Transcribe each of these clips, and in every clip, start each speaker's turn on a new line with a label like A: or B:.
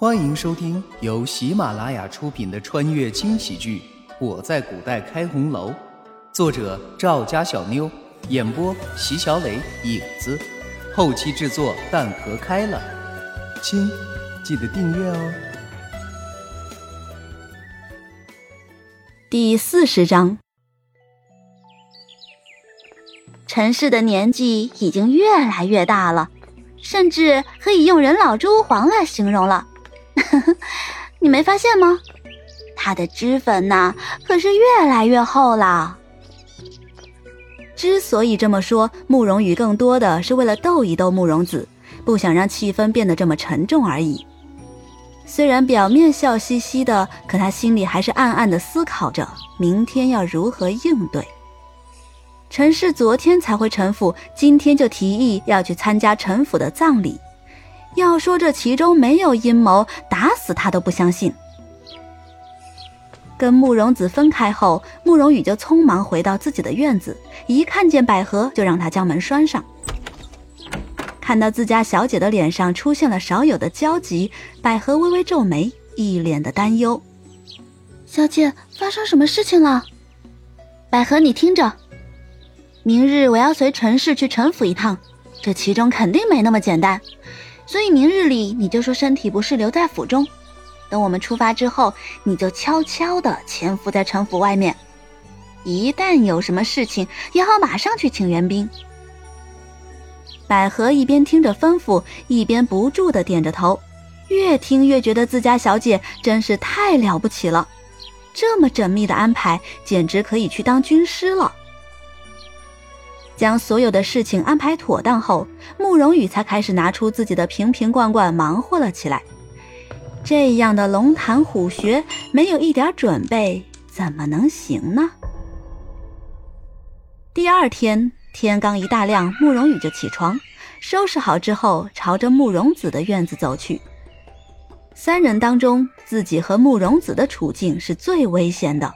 A: 欢迎收听由喜马拉雅出品的穿越轻喜剧《我在古代开红楼》，作者赵家小妞，演播席小磊、影子，后期制作蛋壳开了。亲，记得订阅哦。
B: 第四十章，陈氏的年纪已经越来越大了，甚至可以用人老珠黄来形容了。呵 呵你没发现吗？他的脂粉呐，可是越来越厚了。之所以这么说，慕容羽更多的是为了逗一逗慕容子，不想让气氛变得这么沉重而已。虽然表面笑嘻嘻的，可他心里还是暗暗的思考着明天要如何应对。陈氏昨天才回陈府，今天就提议要去参加陈府的葬礼。要说这其中没有阴谋，打死他都不相信。跟慕容子分开后，慕容羽就匆忙回到自己的院子，一看见百合，就让他将门拴上。看到自家小姐的脸上出现了少有的焦急，百合微微皱眉，一脸的担忧：“小姐，发生什么事情了？”百合，你听着，明日我要随陈氏去陈府一趟，这其中肯定没那么简单。所以明日里你就说身体不适，留在府中。等我们出发之后，你就悄悄地潜伏在城府外面。一旦有什么事情，也好马上去请援兵。百合一边听着吩咐，一边不住地点着头，越听越觉得自家小姐真是太了不起了，这么缜密的安排，简直可以去当军师了。将所有的事情安排妥当后，慕容羽才开始拿出自己的瓶瓶罐罐忙活了起来。这样的龙潭虎穴，没有一点准备怎么能行呢？第二天天刚一大亮，慕容羽就起床，收拾好之后，朝着慕容子的院子走去。三人当中，自己和慕容子的处境是最危险的。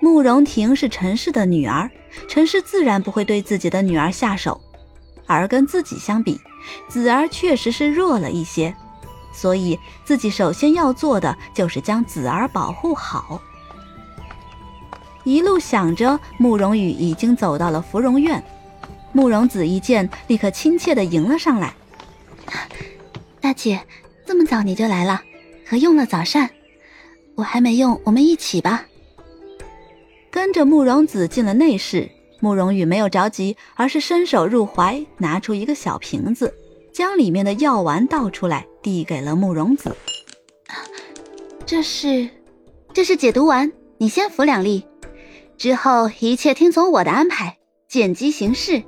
B: 慕容婷是陈氏的女儿，陈氏自然不会对自己的女儿下手，而跟自己相比，子儿确实是弱了一些，所以自己首先要做的就是将子儿保护好。一路想着，慕容羽已经走到了芙蓉院，慕容子一见，立刻亲切地迎了上来：“大姐，这么早你就来了，可用了早膳？我还没用，我们一起吧。”跟着慕容子进了内室，慕容羽没有着急，而是伸手入怀，拿出一个小瓶子，将里面的药丸倒出来，递给了慕容子。这是，这是解毒丸，你先服两粒，之后一切听从我的安排，见机行事。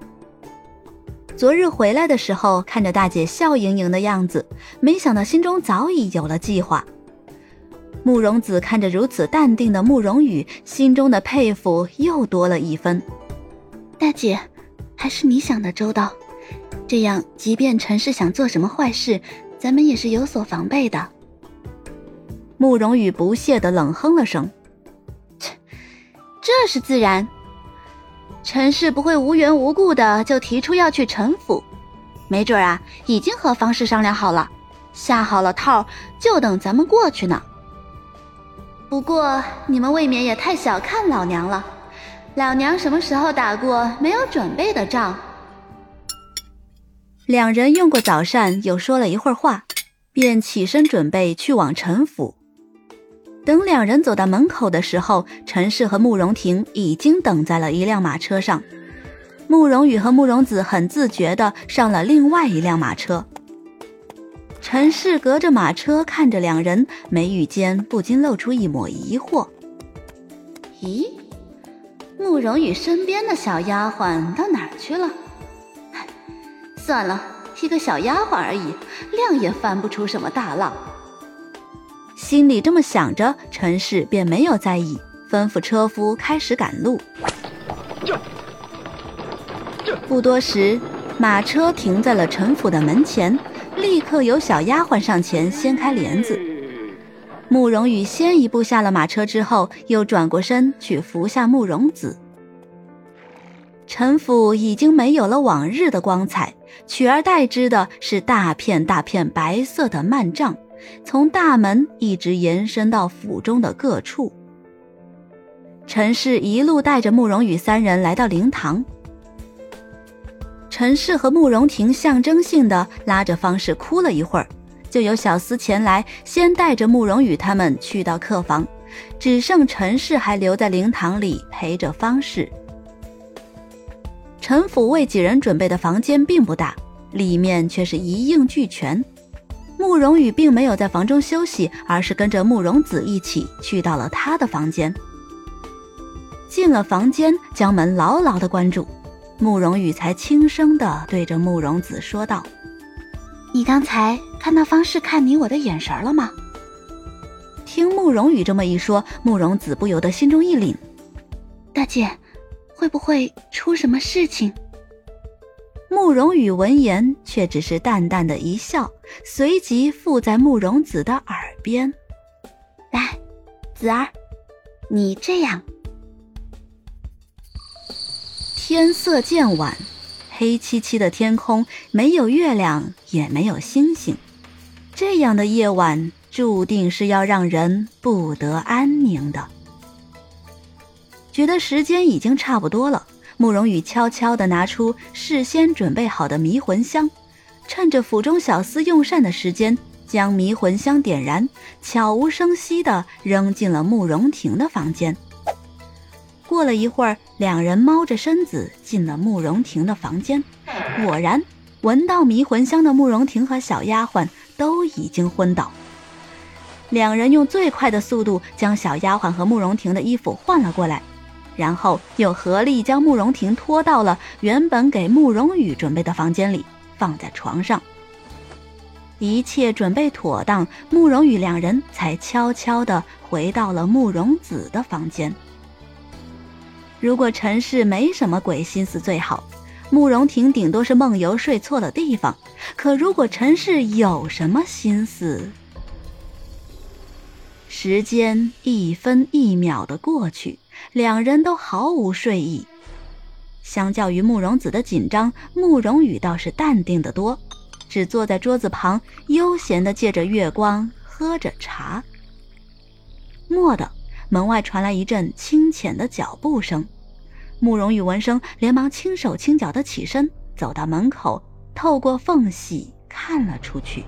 B: 昨日回来的时候，看着大姐笑盈盈的样子，没想到心中早已有了计划。慕容子看着如此淡定的慕容羽，心中的佩服又多了一分。大姐，还是你想的周到，这样即便陈氏想做什么坏事，咱们也是有所防备的。慕容羽不屑的冷哼了声：“切，这是自然。陈氏不会无缘无故的就提出要去陈府，没准啊，已经和方氏商量好了，下好了套，就等咱们过去呢。”不过你们未免也太小看老娘了，老娘什么时候打过没有准备的仗？两人用过早膳，又说了一会儿话，便起身准备去往陈府。等两人走到门口的时候，陈氏和慕容婷已经等在了一辆马车上，慕容羽和慕容子很自觉地上了另外一辆马车。陈氏隔着马车看着两人，眉宇间不禁露出一抹疑惑。咦，慕容羽身边的小丫鬟到哪儿去了？算了，一个小丫鬟而已，量也翻不出什么大浪。心里这么想着，陈氏便没有在意，吩咐车夫开始赶路。不多时，马车停在了陈府的门前。立刻有小丫鬟上前掀开帘子，慕容羽先一步下了马车，之后又转过身去扶下慕容子。陈府已经没有了往日的光彩，取而代之的是大片大片白色的幔帐，从大门一直延伸到府中的各处。陈氏一路带着慕容羽三人来到灵堂。陈氏和慕容婷象征性的拉着方氏哭了一会儿，就有小厮前来，先带着慕容羽他们去到客房，只剩陈氏还留在灵堂里陪着方氏。陈府为几人准备的房间并不大，里面却是一应俱全。慕容羽并没有在房中休息，而是跟着慕容子一起去到了他的房间。进了房间，将门牢牢的关住。慕容羽才轻声的对着慕容子说道：“
C: 你刚才看到方氏看你我的眼神了吗？”
B: 听慕容羽这么一说，慕容子不由得心中一凛：“
C: 大姐，会不会出什么事情？”
B: 慕容羽闻言，却只是淡淡的一笑，随即附在慕容子的耳边：“
C: 来，子儿，你这样。”
B: 天色渐晚，黑漆漆的天空没有月亮，也没有星星。这样的夜晚，注定是要让人不得安宁的。觉得时间已经差不多了，慕容羽悄悄地拿出事先准备好的迷魂香，趁着府中小厮用膳的时间，将迷魂香点燃，悄无声息地扔进了慕容婷的房间。过了一会儿，两人猫着身子进了慕容婷的房间，果然闻到迷魂香的慕容婷和小丫鬟都已经昏倒。两人用最快的速度将小丫鬟和慕容婷的衣服换了过来，然后又合力将慕容婷拖到了原本给慕容羽准备的房间里，放在床上。一切准备妥当，慕容羽两人才悄悄地回到了慕容子的房间。如果陈氏没什么鬼心思最好，慕容婷顶多是梦游睡错了地方。可如果陈氏有什么心思，时间一分一秒的过去，两人都毫无睡意。相较于慕容子的紧张，慕容羽倒是淡定的多，只坐在桌子旁，悠闲的借着月光喝着茶。蓦地。门外传来一阵清浅的脚步声，慕容羽闻声，连忙轻手轻脚的起身，走到门口，透过缝隙看了出去。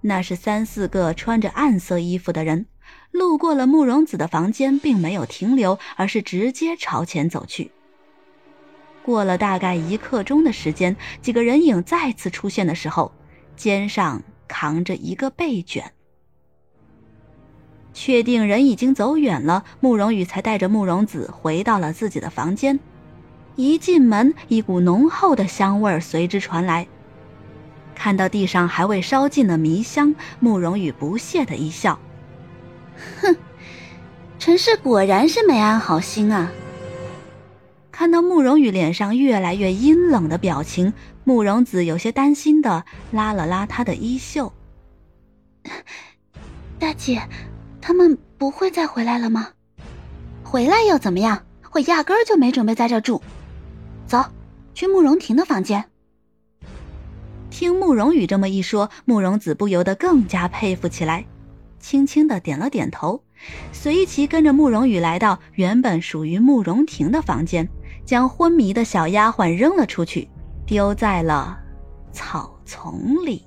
B: 那是三四个穿着暗色衣服的人，路过了慕容子的房间，并没有停留，而是直接朝前走去。过了大概一刻钟的时间，几个人影再次出现的时候，肩上扛着一个被卷。确定人已经走远了，慕容羽才带着慕容子回到了自己的房间。一进门，一股浓厚的香味随之传来。看到地上还未烧尽的迷香，慕容羽不屑的一笑：“
C: 哼，陈氏果然是没安好心啊。”
B: 看到慕容羽脸上越来越阴冷的表情，慕容子有些担心的拉了拉他的衣袖：“
C: 大姐。”他们不会再回来了吗？回来又怎么样？我压根儿就没准备在这住。走，去慕容婷的房间。
B: 听慕容羽这么一说，慕容子不由得更加佩服起来，轻轻的点了点头，随即跟着慕容羽来到原本属于慕容婷的房间，将昏迷的小丫鬟扔了出去，丢在了草丛里。